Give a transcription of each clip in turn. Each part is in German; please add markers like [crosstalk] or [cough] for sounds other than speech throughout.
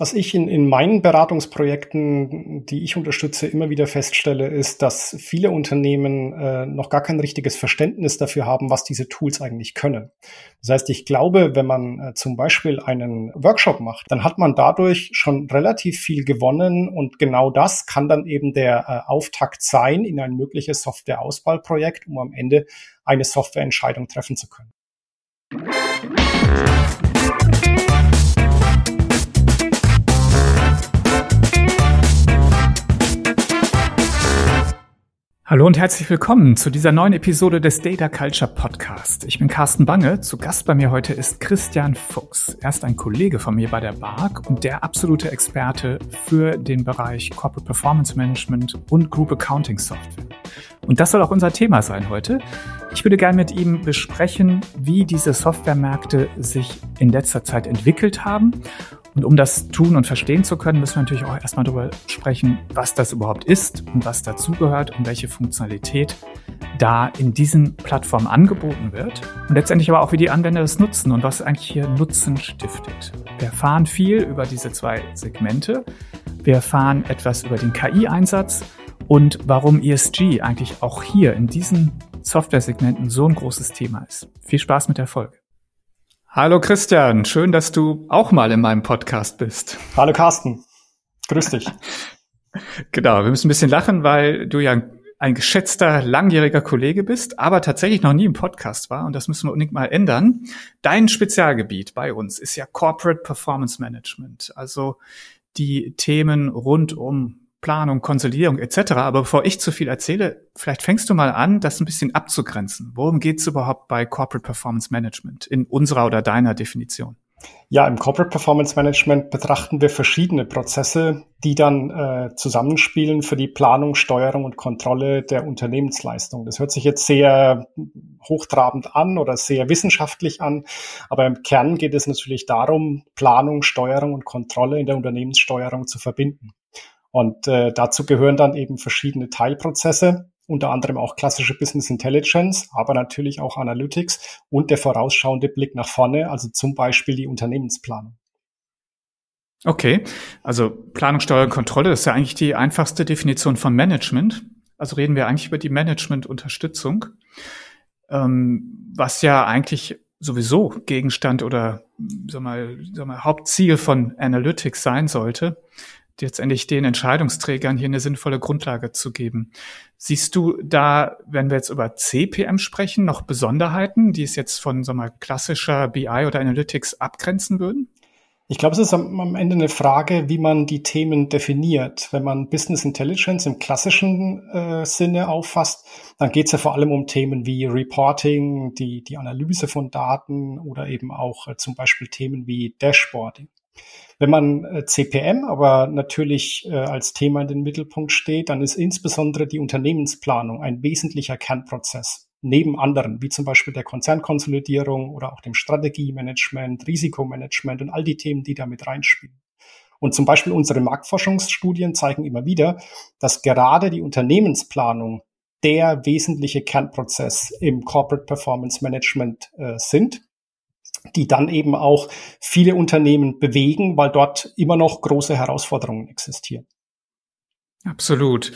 Was ich in, in meinen Beratungsprojekten, die ich unterstütze, immer wieder feststelle, ist, dass viele Unternehmen äh, noch gar kein richtiges Verständnis dafür haben, was diese Tools eigentlich können. Das heißt, ich glaube, wenn man äh, zum Beispiel einen Workshop macht, dann hat man dadurch schon relativ viel gewonnen und genau das kann dann eben der äh, Auftakt sein in ein mögliches Softwareauswahlprojekt, um am Ende eine Softwareentscheidung treffen zu können. Hallo und herzlich willkommen zu dieser neuen Episode des Data Culture Podcast. Ich bin Carsten Bange. Zu Gast bei mir heute ist Christian Fuchs. Er ist ein Kollege von mir bei der BARC und der absolute Experte für den Bereich Corporate Performance Management und Group Accounting Software. Und das soll auch unser Thema sein heute. Ich würde gerne mit ihm besprechen, wie diese Softwaremärkte sich in letzter Zeit entwickelt haben und um das tun und verstehen zu können, müssen wir natürlich auch erstmal darüber sprechen, was das überhaupt ist und was dazugehört und welche Funktionalität da in diesen Plattformen angeboten wird. Und letztendlich aber auch, wie die Anwender das nutzen und was eigentlich hier Nutzen stiftet. Wir erfahren viel über diese zwei Segmente. Wir erfahren etwas über den KI-Einsatz und warum ESG eigentlich auch hier in diesen Software-Segmenten so ein großes Thema ist. Viel Spaß mit der Folge. Hallo Christian, schön, dass du auch mal in meinem Podcast bist. Hallo Carsten, grüß dich. [laughs] genau, wir müssen ein bisschen lachen, weil du ja ein geschätzter, langjähriger Kollege bist, aber tatsächlich noch nie im Podcast war und das müssen wir unbedingt mal ändern. Dein Spezialgebiet bei uns ist ja Corporate Performance Management, also die Themen rund um Planung, Konsolidierung etc. Aber bevor ich zu viel erzähle, vielleicht fängst du mal an, das ein bisschen abzugrenzen. Worum geht es überhaupt bei Corporate Performance Management in unserer oder deiner Definition? Ja, im Corporate Performance Management betrachten wir verschiedene Prozesse, die dann äh, zusammenspielen für die Planung, Steuerung und Kontrolle der Unternehmensleistung. Das hört sich jetzt sehr hochtrabend an oder sehr wissenschaftlich an, aber im Kern geht es natürlich darum, Planung, Steuerung und Kontrolle in der Unternehmenssteuerung zu verbinden. Und äh, dazu gehören dann eben verschiedene Teilprozesse, unter anderem auch klassische Business Intelligence, aber natürlich auch Analytics und der vorausschauende Blick nach vorne, also zum Beispiel die Unternehmensplanung. Okay, also Planung, Steuerung, Kontrolle, das ist ja eigentlich die einfachste Definition von Management. Also reden wir eigentlich über die Management-Unterstützung, ähm, was ja eigentlich sowieso Gegenstand oder sag mal, sag mal, Hauptziel von Analytics sein sollte letztendlich den Entscheidungsträgern hier eine sinnvolle Grundlage zu geben. Siehst du da, wenn wir jetzt über CPM sprechen, noch Besonderheiten, die es jetzt von so mal klassischer BI oder Analytics abgrenzen würden? Ich glaube, es ist am, Ende eine Frage, wie man die Themen definiert. Wenn man Business Intelligence im klassischen äh, Sinne auffasst, dann geht es ja vor allem um Themen wie Reporting, die, die Analyse von Daten oder eben auch äh, zum Beispiel Themen wie Dashboarding. Wenn man äh, CPM aber natürlich äh, als Thema in den Mittelpunkt steht, dann ist insbesondere die Unternehmensplanung ein wesentlicher Kernprozess neben anderen, wie zum Beispiel der Konzernkonsolidierung oder auch dem Strategiemanagement, Risikomanagement und all die Themen, die da mit reinspielen. Und zum Beispiel unsere Marktforschungsstudien zeigen immer wieder, dass gerade die Unternehmensplanung der wesentliche Kernprozess im Corporate Performance Management äh, sind die dann eben auch viele Unternehmen bewegen, weil dort immer noch große Herausforderungen existieren. Absolut.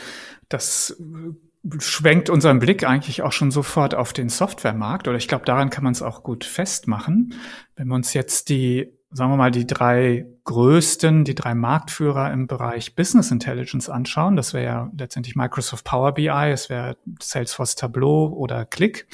Das äh, schwenkt unseren Blick eigentlich auch schon sofort auf den Softwaremarkt oder ich glaube, daran kann man es auch gut festmachen. Wenn wir uns jetzt die, sagen wir mal, die drei größten, die drei Marktführer im Bereich Business Intelligence anschauen, das wäre ja letztendlich Microsoft Power BI, es wäre Salesforce Tableau oder Click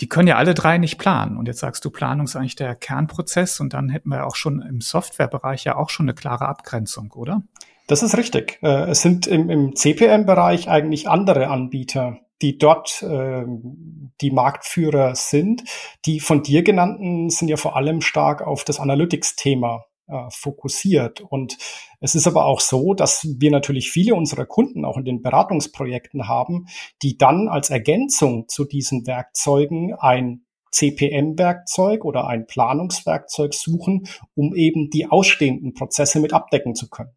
die können ja alle drei nicht planen. Und jetzt sagst du, Planung ist eigentlich der Kernprozess und dann hätten wir auch schon im Softwarebereich ja auch schon eine klare Abgrenzung, oder? Das ist richtig. Äh, es sind im, im CPM-Bereich eigentlich andere Anbieter, die dort äh, die Marktführer sind. Die von dir genannten sind ja vor allem stark auf das Analytics-Thema fokussiert. Und es ist aber auch so, dass wir natürlich viele unserer Kunden auch in den Beratungsprojekten haben, die dann als Ergänzung zu diesen Werkzeugen ein CPM-Werkzeug oder ein Planungswerkzeug suchen, um eben die ausstehenden Prozesse mit abdecken zu können.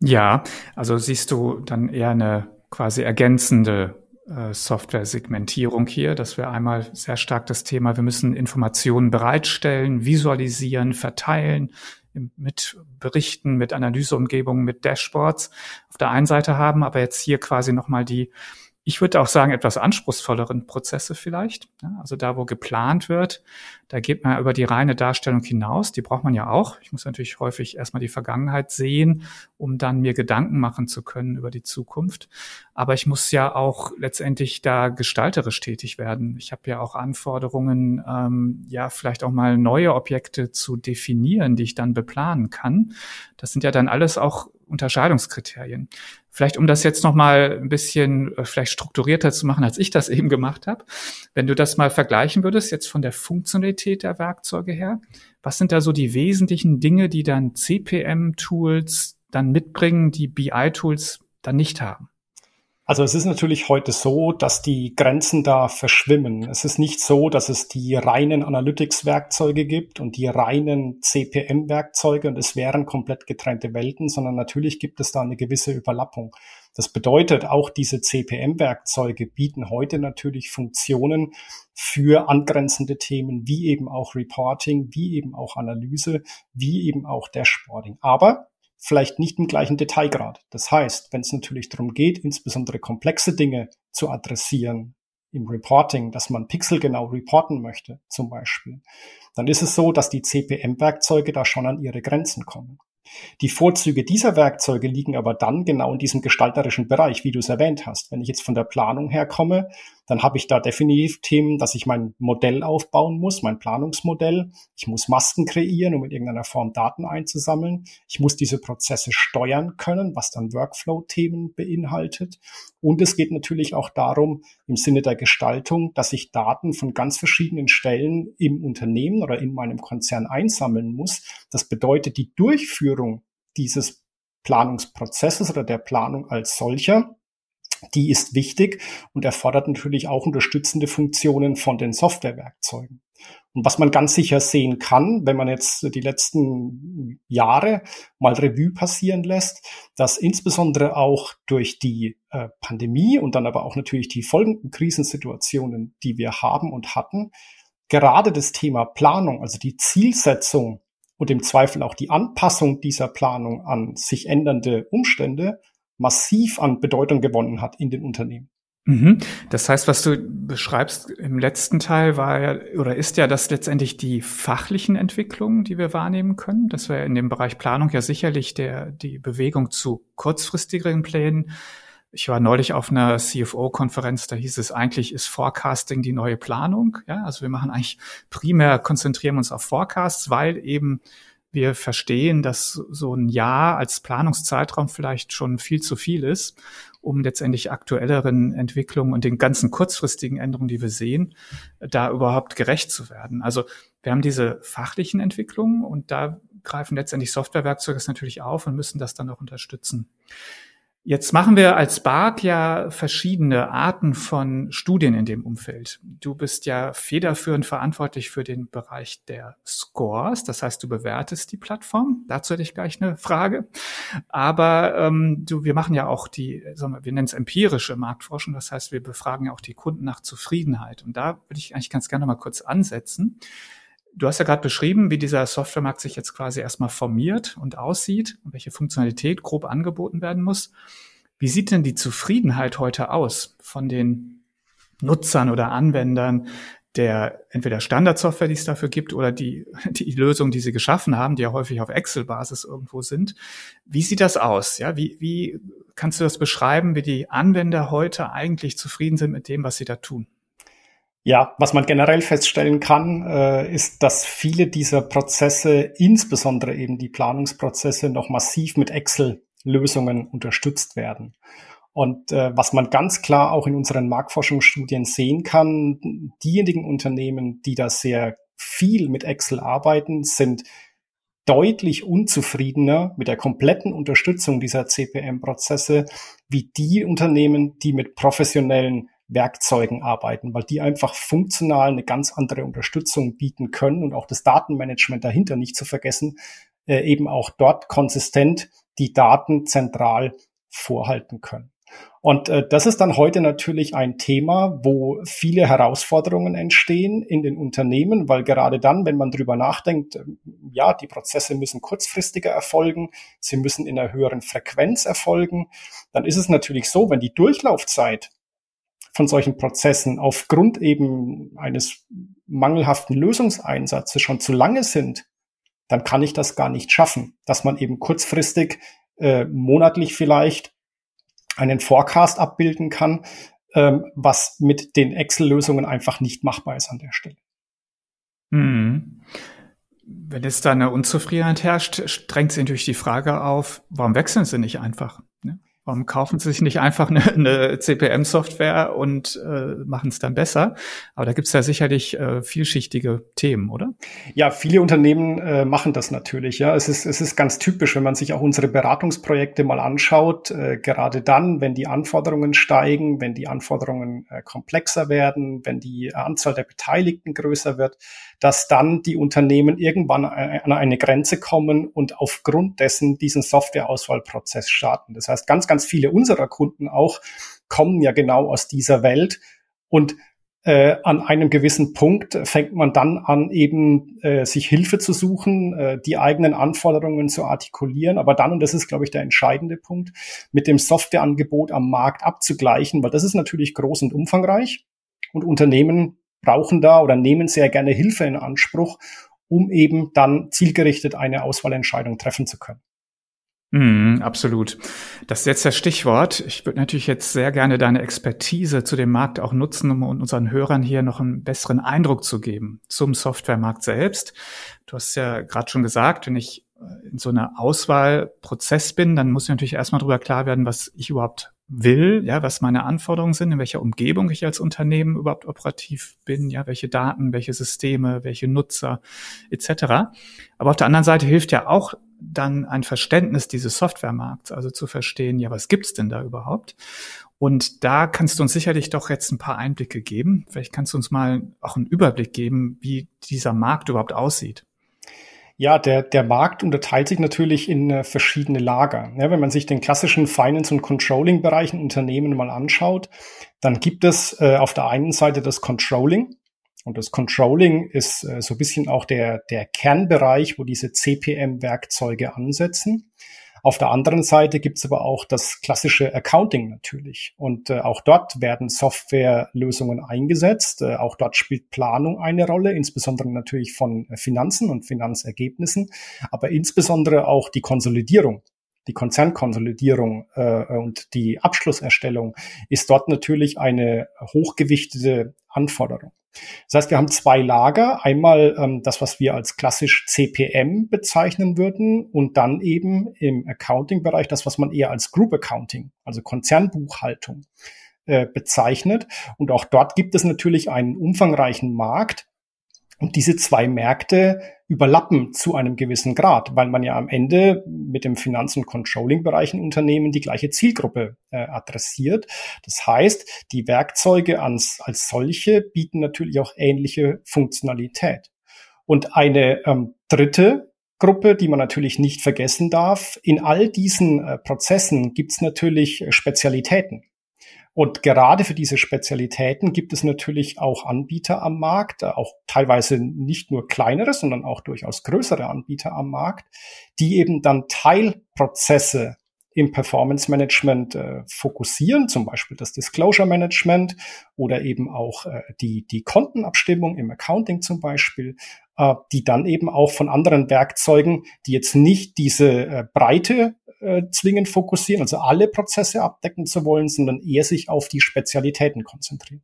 Ja, also siehst du dann eher eine quasi ergänzende äh, Software-Segmentierung hier. Das wäre einmal sehr stark das Thema. Wir müssen Informationen bereitstellen, visualisieren, verteilen, mit Berichten, mit Analyseumgebungen, mit Dashboards auf der einen Seite haben, aber jetzt hier quasi nochmal die ich würde auch sagen, etwas anspruchsvolleren Prozesse vielleicht. Also da, wo geplant wird, da geht man über die reine Darstellung hinaus. Die braucht man ja auch. Ich muss natürlich häufig erstmal die Vergangenheit sehen, um dann mir Gedanken machen zu können über die Zukunft. Aber ich muss ja auch letztendlich da gestalterisch tätig werden. Ich habe ja auch Anforderungen, ähm, ja, vielleicht auch mal neue Objekte zu definieren, die ich dann beplanen kann. Das sind ja dann alles auch Unterscheidungskriterien. Vielleicht um das jetzt noch mal ein bisschen äh, vielleicht strukturierter zu machen, als ich das [laughs] eben gemacht habe. Wenn du das mal vergleichen würdest, jetzt von der Funktionalität der Werkzeuge her, was sind da so die wesentlichen Dinge, die dann CPM-Tools dann mitbringen, die BI-Tools dann nicht haben? Also es ist natürlich heute so, dass die Grenzen da verschwimmen. Es ist nicht so, dass es die reinen Analytics-Werkzeuge gibt und die reinen CPM-Werkzeuge und es wären komplett getrennte Welten, sondern natürlich gibt es da eine gewisse Überlappung. Das bedeutet, auch diese CPM-Werkzeuge bieten heute natürlich Funktionen für angrenzende Themen, wie eben auch Reporting, wie eben auch Analyse, wie eben auch Dashboarding. Aber vielleicht nicht im gleichen Detailgrad. Das heißt, wenn es natürlich darum geht, insbesondere komplexe Dinge zu adressieren im Reporting, dass man pixelgenau reporten möchte, zum Beispiel, dann ist es so, dass die CPM-Werkzeuge da schon an ihre Grenzen kommen. Die Vorzüge dieser Werkzeuge liegen aber dann genau in diesem gestalterischen Bereich, wie du es erwähnt hast. Wenn ich jetzt von der Planung herkomme, dann habe ich da definitiv Themen, dass ich mein Modell aufbauen muss, mein Planungsmodell. Ich muss Masken kreieren, um in irgendeiner Form Daten einzusammeln. Ich muss diese Prozesse steuern können, was dann Workflow-Themen beinhaltet. Und es geht natürlich auch darum, im Sinne der Gestaltung, dass ich Daten von ganz verschiedenen Stellen im Unternehmen oder in meinem Konzern einsammeln muss. Das bedeutet, die Durchführung dieses Planungsprozesses oder der Planung als solcher die ist wichtig und erfordert natürlich auch unterstützende Funktionen von den Softwarewerkzeugen. Und was man ganz sicher sehen kann, wenn man jetzt die letzten Jahre mal Revue passieren lässt, dass insbesondere auch durch die äh, Pandemie und dann aber auch natürlich die folgenden Krisensituationen, die wir haben und hatten, gerade das Thema Planung, also die Zielsetzung und im Zweifel auch die Anpassung dieser Planung an sich ändernde Umstände massiv an Bedeutung gewonnen hat in den Unternehmen. Mhm. Das heißt, was du beschreibst im letzten Teil war ja oder ist ja, dass letztendlich die fachlichen Entwicklungen, die wir wahrnehmen können, dass wir in dem Bereich Planung ja sicherlich der die Bewegung zu kurzfristigeren Plänen. Ich war neulich auf einer CFO-Konferenz, da hieß es eigentlich ist Forecasting die neue Planung. Ja, also wir machen eigentlich primär konzentrieren uns auf Forecasts, weil eben wir verstehen, dass so ein Jahr als Planungszeitraum vielleicht schon viel zu viel ist, um letztendlich aktuelleren Entwicklungen und den ganzen kurzfristigen Änderungen, die wir sehen, da überhaupt gerecht zu werden. Also wir haben diese fachlichen Entwicklungen und da greifen letztendlich Softwarewerkzeuge natürlich auf und müssen das dann auch unterstützen. Jetzt machen wir als BARC ja verschiedene Arten von Studien in dem Umfeld. Du bist ja federführend verantwortlich für den Bereich der Scores, das heißt, du bewertest die Plattform. Dazu hätte ich gleich eine Frage. Aber ähm, du, wir machen ja auch die, sagen wir, wir nennen es empirische Marktforschung, das heißt, wir befragen ja auch die Kunden nach Zufriedenheit. Und da würde ich eigentlich ganz gerne mal kurz ansetzen. Du hast ja gerade beschrieben, wie dieser Softwaremarkt sich jetzt quasi erstmal formiert und aussieht und welche Funktionalität grob angeboten werden muss. Wie sieht denn die Zufriedenheit heute aus von den Nutzern oder Anwendern der entweder Standardsoftware, die es dafür gibt, oder die, [laughs] die Lösung, die sie geschaffen haben, die ja häufig auf Excel-Basis irgendwo sind. Wie sieht das aus? Ja, wie, wie kannst du das beschreiben, wie die Anwender heute eigentlich zufrieden sind mit dem, was sie da tun? Ja, was man generell feststellen kann, äh, ist, dass viele dieser Prozesse, insbesondere eben die Planungsprozesse, noch massiv mit Excel-Lösungen unterstützt werden. Und äh, was man ganz klar auch in unseren Marktforschungsstudien sehen kann, diejenigen Unternehmen, die da sehr viel mit Excel arbeiten, sind deutlich unzufriedener mit der kompletten Unterstützung dieser CPM-Prozesse wie die Unternehmen, die mit professionellen Werkzeugen arbeiten, weil die einfach funktional eine ganz andere Unterstützung bieten können und auch das Datenmanagement dahinter nicht zu vergessen, äh, eben auch dort konsistent die Daten zentral vorhalten können. Und äh, das ist dann heute natürlich ein Thema, wo viele Herausforderungen entstehen in den Unternehmen, weil gerade dann, wenn man drüber nachdenkt, äh, ja, die Prozesse müssen kurzfristiger erfolgen, sie müssen in einer höheren Frequenz erfolgen, dann ist es natürlich so, wenn die Durchlaufzeit von solchen Prozessen aufgrund eben eines mangelhaften Lösungseinsatzes schon zu lange sind, dann kann ich das gar nicht schaffen, dass man eben kurzfristig, äh, monatlich vielleicht einen Forecast abbilden kann, ähm, was mit den Excel-Lösungen einfach nicht machbar ist an der Stelle. Mhm. Wenn jetzt da eine Unzufriedenheit herrscht, drängt sich natürlich die Frage auf, warum wechseln sie nicht einfach? Warum kaufen Sie sich nicht einfach eine, [laughs] eine CPM-Software und äh, machen es dann besser? Aber da gibt es ja sicherlich äh, vielschichtige Themen, oder? Ja, viele Unternehmen äh, machen das natürlich. Ja, es ist es ist ganz typisch, wenn man sich auch unsere Beratungsprojekte mal anschaut. Äh, gerade dann, wenn die Anforderungen steigen, wenn die Anforderungen äh, komplexer werden, wenn die Anzahl der Beteiligten größer wird, dass dann die Unternehmen irgendwann an eine Grenze kommen und aufgrund dessen diesen Softwareauswahlprozess starten. Das heißt, ganz, ganz viele unserer Kunden auch kommen ja genau aus dieser Welt und äh, an einem gewissen Punkt fängt man dann an, eben äh, sich Hilfe zu suchen, äh, die eigenen Anforderungen zu artikulieren, aber dann, und das ist, glaube ich, der entscheidende Punkt, mit dem Softwareangebot am Markt abzugleichen, weil das ist natürlich groß und umfangreich und Unternehmen brauchen da oder nehmen sehr gerne Hilfe in Anspruch, um eben dann zielgerichtet eine Auswahlentscheidung treffen zu können. Mm, absolut. Das ist jetzt das Stichwort. Ich würde natürlich jetzt sehr gerne deine Expertise zu dem Markt auch nutzen, um unseren Hörern hier noch einen besseren Eindruck zu geben zum Softwaremarkt selbst. Du hast ja gerade schon gesagt, wenn ich in so einer Auswahlprozess bin, dann muss ich natürlich erstmal darüber klar werden, was ich überhaupt will, ja, was meine Anforderungen sind, in welcher Umgebung ich als Unternehmen überhaupt operativ bin, ja, welche Daten, welche Systeme, welche Nutzer etc. Aber auf der anderen Seite hilft ja auch dann ein Verständnis dieses Softwaremarkts, also zu verstehen, ja, was gibt's denn da überhaupt? Und da kannst du uns sicherlich doch jetzt ein paar Einblicke geben. Vielleicht kannst du uns mal auch einen Überblick geben, wie dieser Markt überhaupt aussieht. Ja, der, der Markt unterteilt sich natürlich in äh, verschiedene Lager. Ja, wenn man sich den klassischen Finance- und Controlling-Bereich in Unternehmen mal anschaut, dann gibt es äh, auf der einen Seite das Controlling. Und das Controlling ist äh, so ein bisschen auch der, der Kernbereich, wo diese CPM-Werkzeuge ansetzen. Auf der anderen Seite gibt's aber auch das klassische Accounting natürlich. Und äh, auch dort werden Softwarelösungen eingesetzt. Äh, auch dort spielt Planung eine Rolle, insbesondere natürlich von äh, Finanzen und Finanzergebnissen, aber insbesondere auch die Konsolidierung die Konzernkonsolidierung äh, und die Abschlusserstellung ist dort natürlich eine hochgewichtete Anforderung. Das heißt, wir haben zwei Lager. Einmal ähm, das, was wir als klassisch CPM bezeichnen würden und dann eben im Accounting-Bereich das, was man eher als Group Accounting, also Konzernbuchhaltung äh, bezeichnet. Und auch dort gibt es natürlich einen umfangreichen Markt, und diese zwei Märkte überlappen zu einem gewissen Grad, weil man ja am Ende mit dem Finanz- und Controlling-Bereich in Unternehmen die gleiche Zielgruppe äh, adressiert. Das heißt, die Werkzeuge als, als solche bieten natürlich auch ähnliche Funktionalität. Und eine ähm, dritte Gruppe, die man natürlich nicht vergessen darf, in all diesen äh, Prozessen gibt es natürlich Spezialitäten. Und gerade für diese Spezialitäten gibt es natürlich auch Anbieter am Markt, auch teilweise nicht nur kleinere, sondern auch durchaus größere Anbieter am Markt, die eben dann Teilprozesse im Performance Management äh, fokussieren, zum Beispiel das Disclosure Management oder eben auch äh, die, die Kontenabstimmung im Accounting zum Beispiel, äh, die dann eben auch von anderen Werkzeugen, die jetzt nicht diese äh, Breite äh, zwingend fokussieren, also alle Prozesse abdecken zu wollen, sondern eher sich auf die Spezialitäten konzentrieren.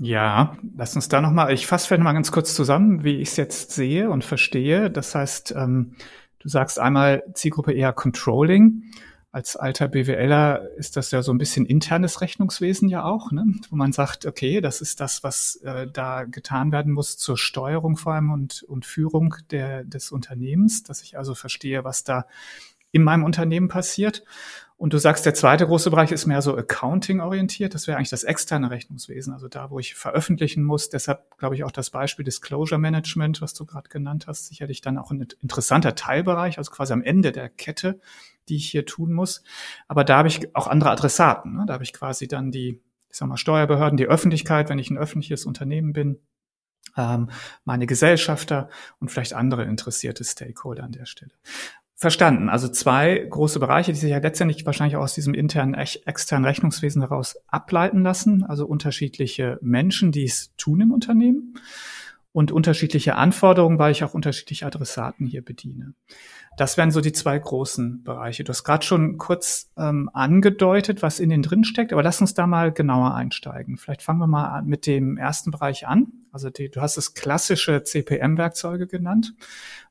Ja, lass uns da nochmal, ich fasse vielleicht mal ganz kurz zusammen, wie ich es jetzt sehe und verstehe. Das heißt, ähm, du sagst einmal Zielgruppe eher Controlling. Als alter BWLer ist das ja so ein bisschen internes Rechnungswesen ja auch, ne? wo man sagt, okay, das ist das, was äh, da getan werden muss zur Steuerung vor allem und, und Führung der, des Unternehmens, dass ich also verstehe, was da in meinem Unternehmen passiert. Und du sagst, der zweite große Bereich ist mehr so Accounting-orientiert. Das wäre eigentlich das externe Rechnungswesen, also da, wo ich veröffentlichen muss. Deshalb glaube ich auch das Beispiel Disclosure Management, was du gerade genannt hast, sicherlich dann auch ein interessanter Teilbereich, also quasi am Ende der Kette die ich hier tun muss. Aber da habe ich auch andere Adressaten. Ne? Da habe ich quasi dann die, ich sag mal, Steuerbehörden, die Öffentlichkeit, wenn ich ein öffentliches Unternehmen bin, ähm, meine Gesellschafter und vielleicht andere interessierte Stakeholder an der Stelle. Verstanden. Also zwei große Bereiche, die sich ja letztendlich wahrscheinlich auch aus diesem internen, externen Rechnungswesen heraus ableiten lassen. Also unterschiedliche Menschen, die es tun im Unternehmen und unterschiedliche Anforderungen, weil ich auch unterschiedliche Adressaten hier bediene. Das wären so die zwei großen Bereiche. Du hast gerade schon kurz ähm, angedeutet, was in den drin steckt, aber lass uns da mal genauer einsteigen. Vielleicht fangen wir mal mit dem ersten Bereich an. Also die, du hast es klassische CPM-Werkzeuge genannt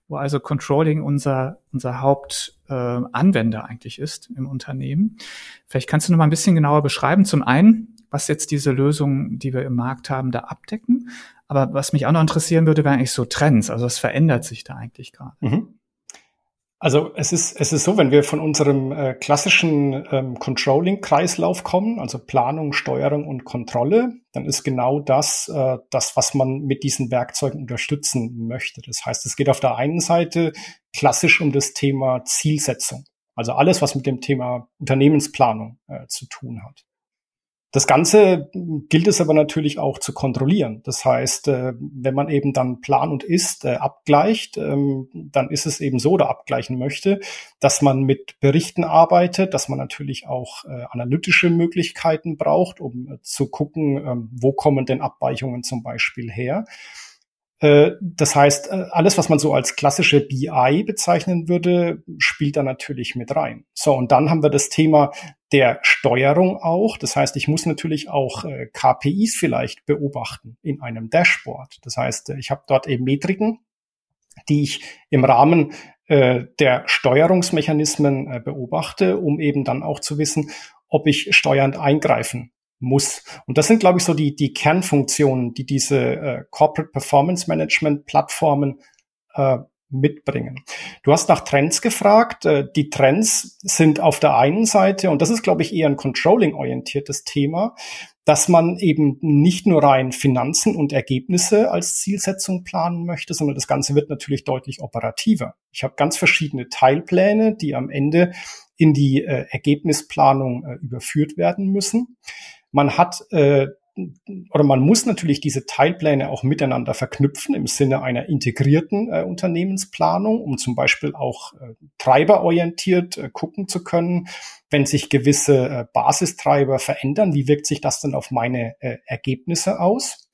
wo also Controlling unser, unser Hauptanwender äh, eigentlich ist im Unternehmen. Vielleicht kannst du noch mal ein bisschen genauer beschreiben. Zum einen, was jetzt diese Lösungen, die wir im Markt haben, da abdecken. Aber was mich auch noch interessieren würde, wären eigentlich so Trends. Also was verändert sich da eigentlich gerade? Mhm. Also es ist, es ist so, wenn wir von unserem äh, klassischen ähm, Controlling-Kreislauf kommen, also Planung, Steuerung und Kontrolle, dann ist genau das, äh, das, was man mit diesen Werkzeugen unterstützen möchte. Das heißt, es geht auf der einen Seite klassisch um das Thema Zielsetzung. Also alles, was mit dem Thema Unternehmensplanung äh, zu tun hat. Das Ganze gilt es aber natürlich auch zu kontrollieren. Das heißt, äh, wenn man eben dann Plan und Ist äh, abgleicht, ähm, dann ist es eben so oder abgleichen möchte, dass man mit Berichten arbeitet, dass man natürlich auch äh, analytische Möglichkeiten braucht, um zu gucken, ähm, wo kommen denn Abweichungen zum Beispiel her. Äh, das heißt, äh, alles, was man so als klassische BI bezeichnen würde, spielt da natürlich mit rein. So, und dann haben wir das Thema der Steuerung auch. Das heißt, ich muss natürlich auch äh, KPIs vielleicht beobachten in einem Dashboard. Das heißt, ich habe dort eben Metriken, die ich im Rahmen der Steuerungsmechanismen beobachte, um eben dann auch zu wissen, ob ich steuernd eingreifen muss. Und das sind, glaube ich, so die, die Kernfunktionen, die diese äh, Corporate Performance Management Plattformen äh, mitbringen. Du hast nach Trends gefragt. Äh, die Trends sind auf der einen Seite, und das ist, glaube ich, eher ein Controlling-orientiertes Thema, dass man eben nicht nur rein Finanzen und Ergebnisse als Zielsetzung planen möchte, sondern das Ganze wird natürlich deutlich operativer. Ich habe ganz verschiedene Teilpläne, die am Ende in die äh, Ergebnisplanung äh, überführt werden müssen. Man hat äh, oder man muss natürlich diese Teilpläne auch miteinander verknüpfen im Sinne einer integrierten äh, Unternehmensplanung, um zum Beispiel auch äh, treiberorientiert äh, gucken zu können, wenn sich gewisse äh, Basistreiber verändern, wie wirkt sich das denn auf meine äh, Ergebnisse aus?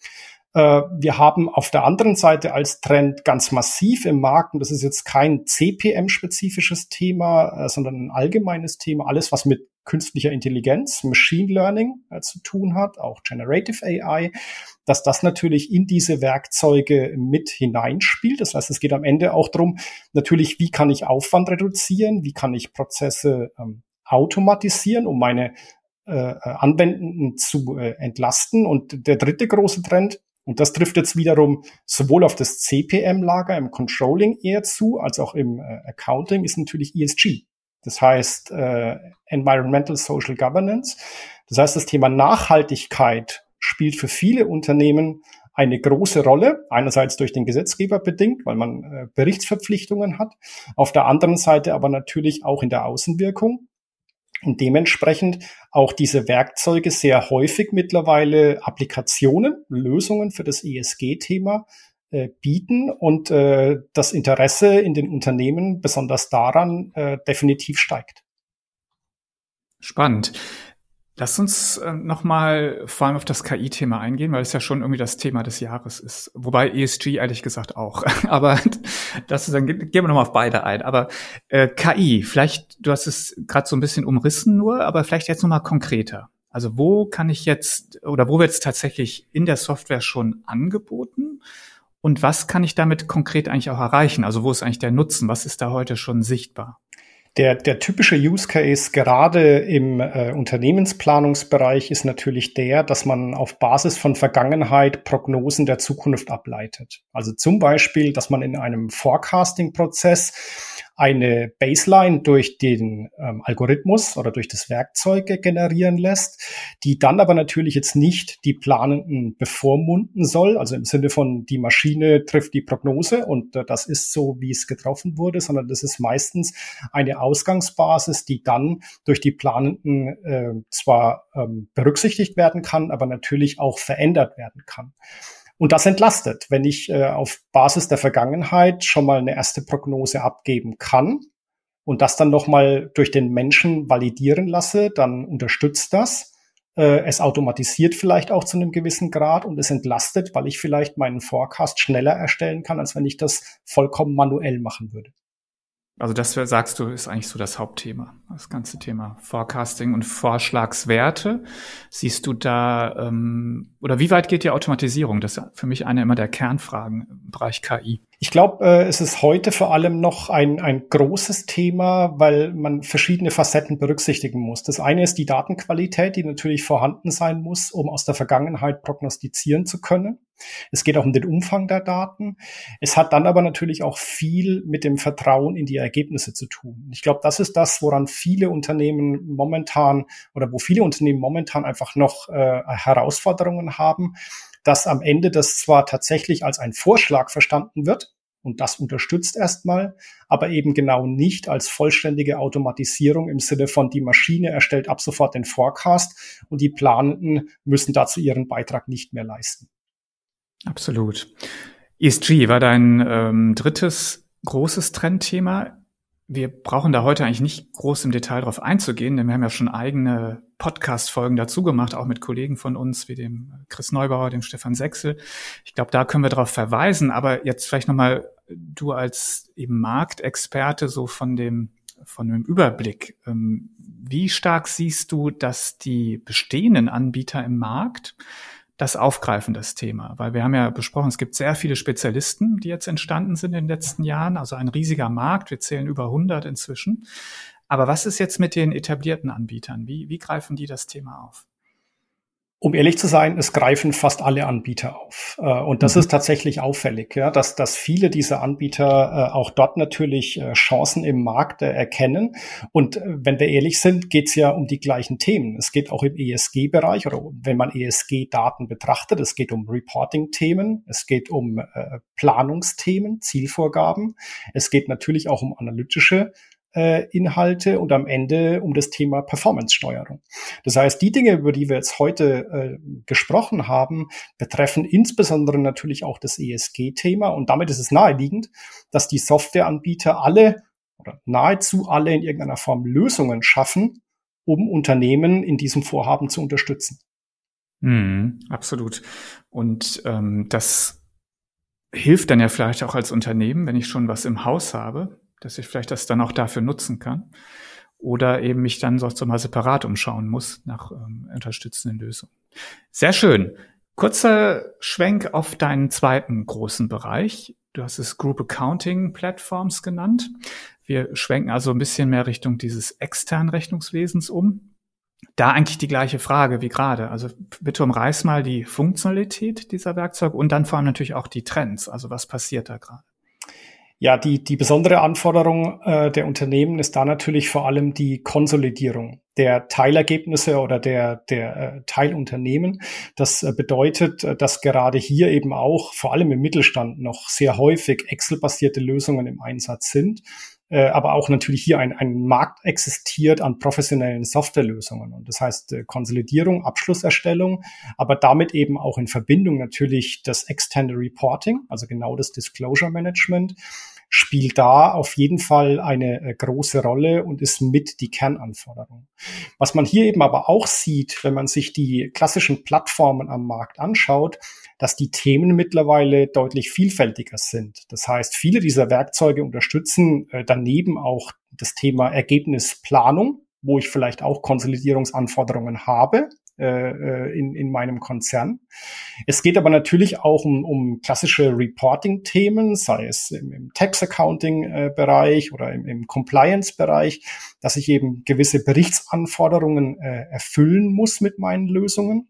Äh, wir haben auf der anderen Seite als Trend ganz massiv im Markt, und das ist jetzt kein CPM-spezifisches Thema, äh, sondern ein allgemeines Thema, alles, was mit künstlicher Intelligenz, Machine Learning äh, zu tun hat, auch Generative AI, dass das natürlich in diese Werkzeuge mit hineinspielt. Das heißt, es geht am Ende auch darum, natürlich, wie kann ich Aufwand reduzieren, wie kann ich Prozesse ähm, automatisieren, um meine äh, Anwendenden zu äh, entlasten. Und der dritte große Trend und das trifft jetzt wiederum sowohl auf das CPM-Lager im Controlling eher zu, als auch im äh, Accounting ist natürlich ESG. Das heißt äh, Environmental Social Governance. Das heißt, das Thema Nachhaltigkeit spielt für viele Unternehmen eine große Rolle. Einerseits durch den Gesetzgeber bedingt, weil man äh, Berichtsverpflichtungen hat. Auf der anderen Seite aber natürlich auch in der Außenwirkung und dementsprechend auch diese Werkzeuge sehr häufig mittlerweile Applikationen, Lösungen für das ESG-Thema äh, bieten und äh, das Interesse in den Unternehmen besonders daran äh, definitiv steigt. Spannend. Lass uns äh, nochmal vor allem auf das KI-Thema eingehen, weil es ja schon irgendwie das Thema des Jahres ist. Wobei ESG ehrlich gesagt auch. [laughs] Aber das ist, dann gehen wir nochmal auf beide ein. Aber äh, KI, vielleicht, du hast es gerade so ein bisschen umrissen nur, aber vielleicht jetzt nochmal konkreter. Also wo kann ich jetzt oder wo wird es tatsächlich in der Software schon angeboten? Und was kann ich damit konkret eigentlich auch erreichen? Also wo ist eigentlich der Nutzen? Was ist da heute schon sichtbar? Der, der typische Use Case gerade im äh, Unternehmensplanungsbereich ist natürlich der, dass man auf Basis von Vergangenheit Prognosen der Zukunft ableitet. Also zum Beispiel, dass man in einem Forecasting-Prozess eine Baseline durch den ähm, Algorithmus oder durch das Werkzeug generieren lässt, die dann aber natürlich jetzt nicht die Planenden bevormunden soll, also im Sinne von die Maschine trifft die Prognose und äh, das ist so, wie es getroffen wurde, sondern das ist meistens eine Ausgangsbasis, die dann durch die Planenden äh, zwar ähm, berücksichtigt werden kann, aber natürlich auch verändert werden kann. Und das entlastet, wenn ich äh, auf Basis der Vergangenheit schon mal eine erste Prognose abgeben kann und das dann nochmal durch den Menschen validieren lasse, dann unterstützt das. Äh, es automatisiert vielleicht auch zu einem gewissen Grad und es entlastet, weil ich vielleicht meinen Forecast schneller erstellen kann, als wenn ich das vollkommen manuell machen würde. Also das sagst du, ist eigentlich so das Hauptthema, das ganze Thema Forecasting und Vorschlagswerte. Siehst du da, ähm, oder wie weit geht die Automatisierung? Das ist für mich eine immer der Kernfragen im Bereich KI. Ich glaube, äh, es ist heute vor allem noch ein, ein großes Thema, weil man verschiedene Facetten berücksichtigen muss. Das eine ist die Datenqualität, die natürlich vorhanden sein muss, um aus der Vergangenheit prognostizieren zu können. Es geht auch um den Umfang der Daten. Es hat dann aber natürlich auch viel mit dem Vertrauen in die Ergebnisse zu tun. Ich glaube, das ist das, woran viele Unternehmen momentan oder wo viele Unternehmen momentan einfach noch äh, Herausforderungen haben dass am Ende das zwar tatsächlich als ein Vorschlag verstanden wird, und das unterstützt erstmal, aber eben genau nicht als vollständige Automatisierung im Sinne von die Maschine erstellt ab sofort den Forecast und die Planenden müssen dazu ihren Beitrag nicht mehr leisten. Absolut. ESG war dein ähm, drittes großes Trendthema. Wir brauchen da heute eigentlich nicht groß im Detail drauf einzugehen, denn wir haben ja schon eigene Podcast-Folgen dazu gemacht, auch mit Kollegen von uns wie dem Chris Neubauer, dem Stefan Sechsel. Ich glaube, da können wir darauf verweisen. Aber jetzt vielleicht nochmal du als eben Marktexperte so von dem von dem Überblick. Ähm, wie stark siehst du, dass die bestehenden Anbieter im Markt das aufgreifen, das Thema? Weil wir haben ja besprochen, es gibt sehr viele Spezialisten, die jetzt entstanden sind in den letzten Jahren, also ein riesiger Markt. Wir zählen über 100 inzwischen. Aber was ist jetzt mit den etablierten Anbietern? Wie, wie greifen die das Thema auf? Um ehrlich zu sein, es greifen fast alle Anbieter auf. Äh, und das mhm. ist tatsächlich auffällig, ja, dass, dass viele dieser Anbieter äh, auch dort natürlich äh, Chancen im Markt erkennen. Und wenn wir ehrlich sind, geht es ja um die gleichen Themen. Es geht auch im ESG-Bereich oder wenn man ESG-Daten betrachtet, es geht um Reporting-Themen, es geht um Planungsthemen, Zielvorgaben, es geht natürlich auch um analytische äh, Inhalte und am Ende um das Thema Performance-Steuerung. Das heißt, die Dinge, über die wir jetzt heute äh, gesprochen haben, betreffen insbesondere natürlich auch das ESG-Thema und damit ist es naheliegend, dass die Softwareanbieter alle oder nahezu alle in irgendeiner Form Lösungen schaffen, um Unternehmen in diesem Vorhaben zu unterstützen. Mm, absolut. Und ähm, das hilft dann ja vielleicht auch als Unternehmen, wenn ich schon was im Haus habe, dass ich vielleicht das dann auch dafür nutzen kann. Oder eben mich dann so mal separat umschauen muss nach ähm, unterstützenden Lösungen. Sehr schön. Kurzer Schwenk auf deinen zweiten großen Bereich. Du hast es Group Accounting Platforms genannt. Wir schwenken also ein bisschen mehr Richtung dieses externen Rechnungswesens um. Da eigentlich die gleiche Frage wie gerade. Also bitte umreiß mal die Funktionalität dieser Werkzeuge und dann vor allem natürlich auch die Trends. Also was passiert da gerade? Ja, die, die besondere Anforderung äh, der Unternehmen ist da natürlich vor allem die Konsolidierung der Teilergebnisse oder der, der äh, Teilunternehmen. Das äh, bedeutet, äh, dass gerade hier eben auch vor allem im Mittelstand noch sehr häufig Excel-basierte Lösungen im Einsatz sind äh, aber auch natürlich hier ein, ein Markt existiert an professionellen Softwarelösungen. Und das heißt äh, Konsolidierung, Abschlusserstellung, aber damit eben auch in Verbindung natürlich das externe Reporting, also genau das Disclosure Management spielt da auf jeden Fall eine äh, große Rolle und ist mit die Kernanforderung. Was man hier eben aber auch sieht, wenn man sich die klassischen Plattformen am Markt anschaut, dass die Themen mittlerweile deutlich vielfältiger sind. Das heißt, viele dieser Werkzeuge unterstützen äh, daneben auch das Thema Ergebnisplanung, wo ich vielleicht auch Konsolidierungsanforderungen habe, äh, äh, in, in meinem Konzern. Es geht aber natürlich auch um, um klassische Reporting-Themen, sei es im, im Tax-Accounting-Bereich äh, oder im, im Compliance-Bereich, dass ich eben gewisse Berichtsanforderungen äh, erfüllen muss mit meinen Lösungen.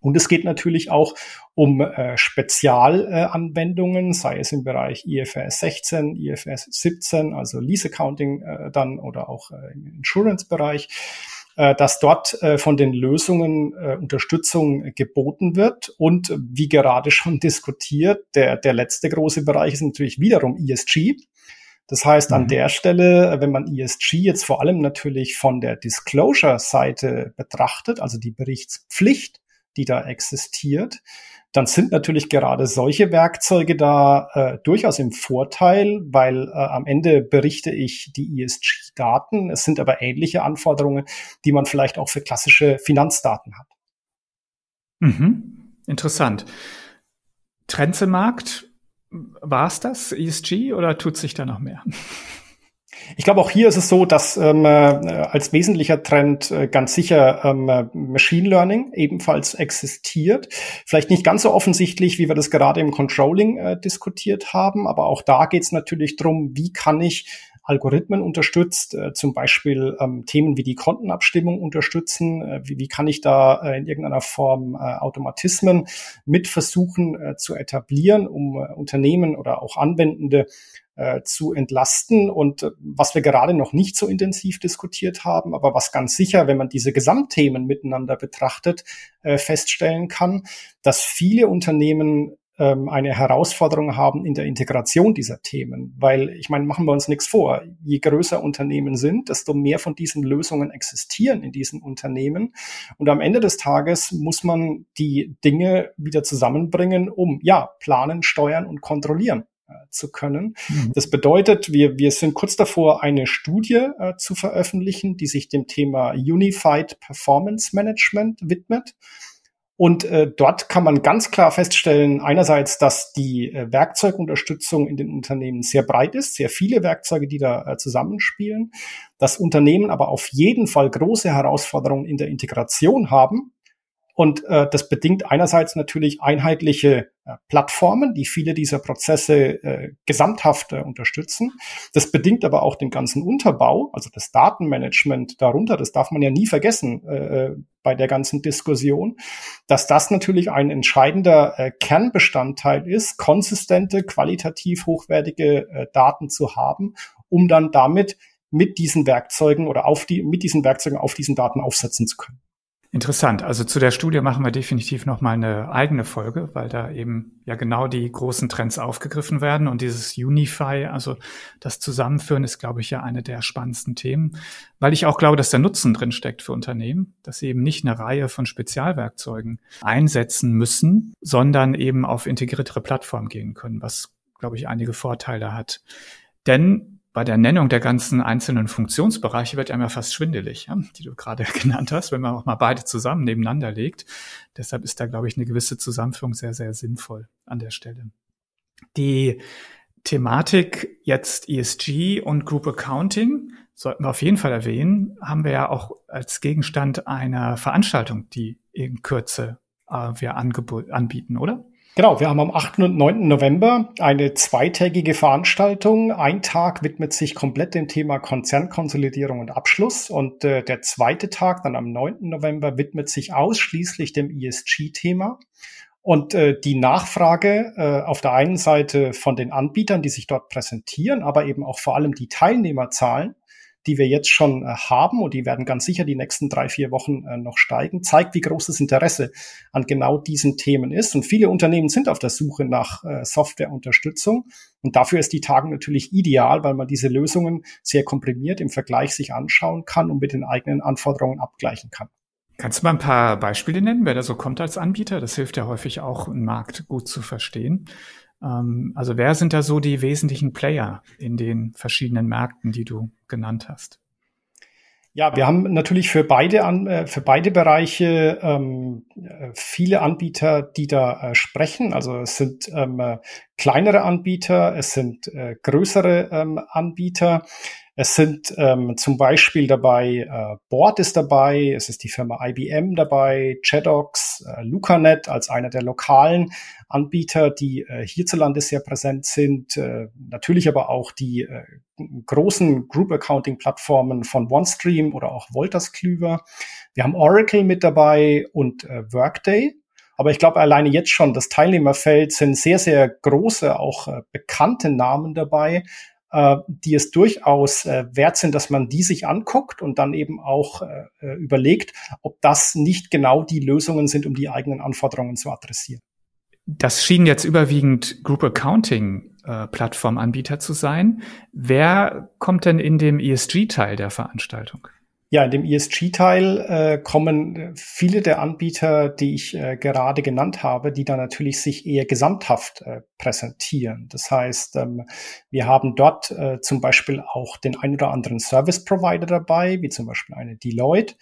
Und es geht natürlich auch um äh, Spezialanwendungen, äh, sei es im Bereich IFRS 16, IFRS 17, also Lease Accounting äh, dann oder auch äh, im Insurance-Bereich dass dort äh, von den Lösungen äh, Unterstützung geboten wird. Und wie gerade [laughs] schon diskutiert, der, der letzte große Bereich ist natürlich wiederum ESG. Das heißt, an mhm. der Stelle, wenn man ESG jetzt vor allem natürlich von der Disclosure-Seite betrachtet, also die Berichtspflicht, die da existiert, dann sind natürlich gerade solche Werkzeuge da äh, durchaus im Vorteil, weil äh, am Ende berichte ich die ESG-Daten. Es sind aber ähnliche Anforderungen, die man vielleicht auch für klassische Finanzdaten hat. Mhm. Interessant. Trends im Markt, war es das, ESG, oder tut sich da noch mehr? Ich glaube, auch hier ist es so, dass ähm, äh, als wesentlicher Trend äh, ganz sicher ähm, Machine Learning ebenfalls existiert. Vielleicht nicht ganz so offensichtlich, wie wir das gerade im Controlling äh, diskutiert haben, aber auch da geht es natürlich drum, wie kann ich Algorithmen unterstützt, äh, zum Beispiel ähm, Themen wie die Kontenabstimmung unterstützen, äh, wie, wie kann ich da äh, in irgendeiner Form Automatismen mit versuchen zu etablieren, um Unternehmen oder auch Anwendende zu entlasten. Und was wir gerade noch nicht so intensiv diskutiert haben, aber was ganz sicher, wenn man diese Gesamtthemen miteinander betrachtet, feststellen kann, dass viele Unternehmen ähm, eine Herausforderung haben in der Integration dieser Themen. Weil ich meine, machen wir uns nichts vor. Je größer Unternehmen sind, desto mehr von diesen Lösungen existieren in diesen Unternehmen. Und am Ende des Tages muss man die Dinge wieder zusammenbringen, um ja, planen, steuern und kontrollieren äh, zu können. Mhm. Das bedeutet, wir, wir sind kurz davor, eine Studie äh, zu veröffentlichen, die sich dem Thema Unified Performance Management widmet. Und äh, dort kann man ganz klar feststellen, einerseits, dass die äh, Werkzeugunterstützung in den Unternehmen sehr breit ist, sehr viele Werkzeuge, die da äh, zusammenspielen, dass Unternehmen aber auf jeden Fall große Herausforderungen in der Integration haben und äh, das bedingt einerseits natürlich einheitliche äh, Plattformen, die viele dieser Prozesse äh, gesamthaft äh, unterstützen. Das bedingt aber auch den ganzen Unterbau, also das Datenmanagement darunter. Das darf man ja nie vergessen äh, äh, bei der ganzen Diskussion, dass das natürlich ein entscheidender äh, Kernbestandteil ist, konsistente, qualitativ hochwertige äh, Daten zu haben, um dann damit mit diesen Werkzeugen oder auf die, mit diesen Werkzeugen auf diesen Daten aufsetzen zu können. Interessant. Also zu der Studie machen wir definitiv noch mal eine eigene Folge, weil da eben ja genau die großen Trends aufgegriffen werden und dieses Unify, also das Zusammenführen ist, glaube ich, ja eine der spannendsten Themen, weil ich auch glaube, dass der Nutzen drin steckt für Unternehmen, dass sie eben nicht eine Reihe von Spezialwerkzeugen einsetzen müssen, sondern eben auf integriertere Plattformen gehen können, was, glaube ich, einige Vorteile hat. Denn bei der Nennung der ganzen einzelnen Funktionsbereiche wird einem ja fast schwindelig, ja, die du gerade [laughs] genannt hast, wenn man auch mal beide zusammen nebeneinander legt. Deshalb ist da, glaube ich, eine gewisse Zusammenführung sehr, sehr sinnvoll an der Stelle. Die Thematik jetzt ESG und Group Accounting sollten wir auf jeden Fall erwähnen, haben wir ja auch als Gegenstand einer Veranstaltung, die in Kürze äh, wir anbieten, oder? Genau, wir haben am 8. und 9. November eine zweitägige Veranstaltung. Ein Tag widmet sich komplett dem Thema Konzernkonsolidierung und Abschluss und äh, der zweite Tag, dann am 9. November, widmet sich ausschließlich dem ESG-Thema. Und äh, die Nachfrage äh, auf der einen Seite von den Anbietern, die sich dort präsentieren, aber eben auch vor allem die Teilnehmerzahlen, die wir jetzt schon äh, haben und die werden ganz sicher die nächsten drei, vier Wochen äh, noch steigen, zeigt, wie groß das Interesse an genau diesen Themen ist. Und viele Unternehmen sind auf der Suche nach äh, Softwareunterstützung. Und dafür ist die Tagung natürlich ideal, weil man diese Lösungen sehr komprimiert im Vergleich sich anschauen kann und mit den eigenen Anforderungen abgleichen kann. Kannst du mal ein paar Beispiele nennen, wer da so kommt als Anbieter? Das hilft ja häufig auch, einen Markt gut zu verstehen. Ähm, also wer sind da so die wesentlichen Player in den verschiedenen Märkten, die du genannt hast? Ja, wir haben natürlich für beide äh, für beide Bereiche ähm, viele Anbieter, die da äh, sprechen. Also es sind ähm, äh, kleinere Anbieter, es sind äh, größere ähm, Anbieter. Es sind ähm, zum Beispiel dabei, äh, Board ist dabei, es ist die Firma IBM dabei, Chadox, äh, Lucanet als einer der lokalen Anbieter, die äh, hierzulande sehr präsent sind, äh, natürlich aber auch die äh, großen Group Accounting Plattformen von OneStream oder auch Wolters Klüver. Wir haben Oracle mit dabei und äh, Workday. Aber ich glaube, alleine jetzt schon, das Teilnehmerfeld sind sehr, sehr große, auch äh, bekannte Namen dabei, äh, die es durchaus äh, wert sind, dass man die sich anguckt und dann eben auch äh, äh, überlegt, ob das nicht genau die Lösungen sind, um die eigenen Anforderungen zu adressieren. Das schien jetzt überwiegend Group Accounting äh, Plattformanbieter zu sein. Wer kommt denn in dem ESG-Teil der Veranstaltung? Ja, in dem ESG-Teil äh, kommen viele der Anbieter, die ich äh, gerade genannt habe, die dann natürlich sich eher gesamthaft äh, präsentieren. Das heißt, ähm, wir haben dort äh, zum Beispiel auch den ein oder anderen Service-Provider dabei, wie zum Beispiel eine Deloitte,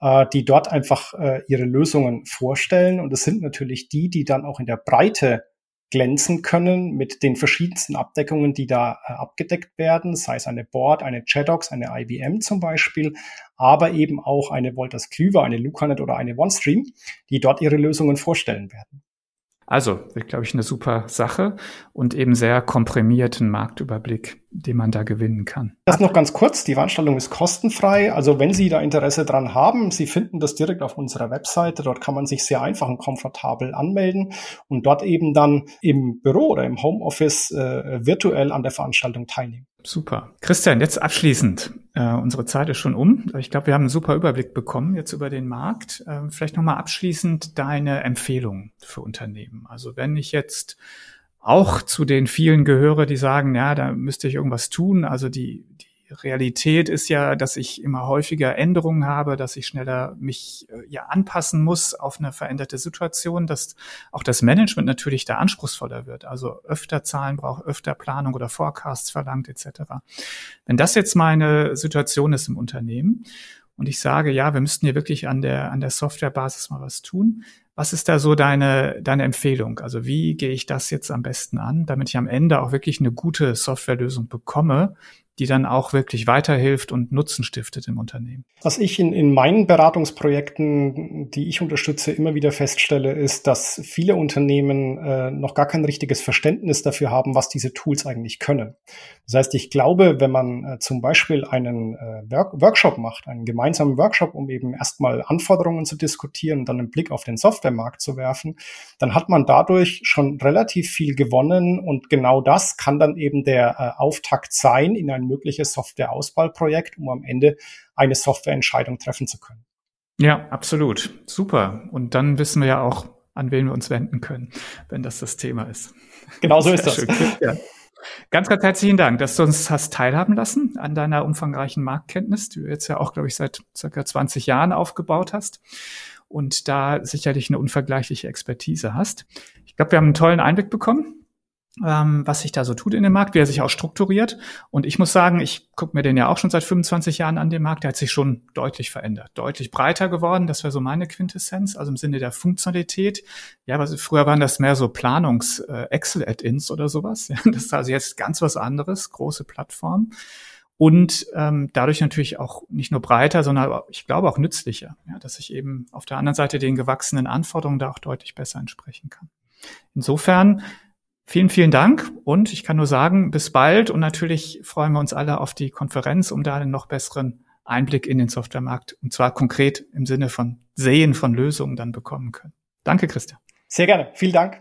äh, die dort einfach äh, ihre Lösungen vorstellen. Und es sind natürlich die, die dann auch in der Breite glänzen können mit den verschiedensten Abdeckungen, die da äh, abgedeckt werden, sei es eine Board, eine JEDOX, eine IBM zum Beispiel, aber eben auch eine Wolters Klüver, eine Lucanet oder eine OneStream, die dort ihre Lösungen vorstellen werden. Also, glaube ich, eine super Sache und eben sehr komprimierten Marktüberblick, den man da gewinnen kann. Das noch ganz kurz. Die Veranstaltung ist kostenfrei. Also, wenn Sie da Interesse dran haben, Sie finden das direkt auf unserer Webseite. Dort kann man sich sehr einfach und komfortabel anmelden und dort eben dann im Büro oder im Homeoffice äh, virtuell an der Veranstaltung teilnehmen. Super. Christian, jetzt abschließend. Äh, unsere Zeit ist schon um. Ich glaube, wir haben einen super Überblick bekommen jetzt über den Markt. Äh, vielleicht nochmal abschließend deine Empfehlung für Unternehmen. Also wenn ich jetzt auch zu den vielen gehöre, die sagen, ja, da müsste ich irgendwas tun. Also die, die Realität ist ja, dass ich immer häufiger Änderungen habe, dass ich schneller mich äh, ja anpassen muss auf eine veränderte Situation, dass auch das Management natürlich da anspruchsvoller wird, also öfter Zahlen braucht, öfter Planung oder Forecasts verlangt etc. Wenn das jetzt meine Situation ist im Unternehmen und ich sage, ja, wir müssten hier wirklich an der an der Softwarebasis mal was tun, was ist da so deine, deine Empfehlung? Also wie gehe ich das jetzt am besten an, damit ich am Ende auch wirklich eine gute Softwarelösung bekomme, die dann auch wirklich weiterhilft und Nutzen stiftet im Unternehmen. Was ich in, in meinen Beratungsprojekten, die ich unterstütze, immer wieder feststelle, ist, dass viele Unternehmen äh, noch gar kein richtiges Verständnis dafür haben, was diese Tools eigentlich können. Das heißt, ich glaube, wenn man äh, zum Beispiel einen äh, Work Workshop macht, einen gemeinsamen Workshop, um eben erstmal Anforderungen zu diskutieren dann einen Blick auf den Softwaremarkt zu werfen, dann hat man dadurch schon relativ viel gewonnen und genau das kann dann eben der äh, Auftakt sein in ein mögliches Softwareauswahlprojekt, um am Ende eine Softwareentscheidung treffen zu können. Ja, absolut. Super. Und dann wissen wir ja auch, an wen wir uns wenden können, wenn das das Thema ist. Genau so [laughs] ist das. Ja. Ganz, ganz herzlichen Dank, dass du uns hast teilhaben lassen an deiner umfangreichen Marktkenntnis, die du jetzt ja auch, glaube ich, seit circa 20 Jahren aufgebaut hast und da sicherlich eine unvergleichliche Expertise hast. Ich glaube, wir haben einen tollen Einblick bekommen ähm, was sich da so tut in dem Markt, wie er sich auch strukturiert. Und ich muss sagen, ich gucke mir den ja auch schon seit 25 Jahren an, dem Markt, der hat sich schon deutlich verändert, deutlich breiter geworden. Das wäre so meine Quintessenz, also im Sinne der Funktionalität. Ja, was, früher waren das mehr so Planungs-Excel-Add-ins äh, oder sowas. [laughs] Ja, das ist also jetzt ganz was anderes, große Plattform. Und ähm, dadurch natürlich auch nicht nur breiter, sondern ich glaube auch nützlicher, ja, dass ich eben auf der anderen Seite den gewachsenen Anforderungen da auch deutlich besser entsprechen kann. Insofern Vielen, vielen Dank und ich kann nur sagen, bis bald und natürlich freuen wir uns alle auf die Konferenz, um da einen noch besseren Einblick in den Softwaremarkt und zwar konkret im Sinne von Sehen von Lösungen dann bekommen können. Danke, Christian. Sehr gerne. Vielen Dank.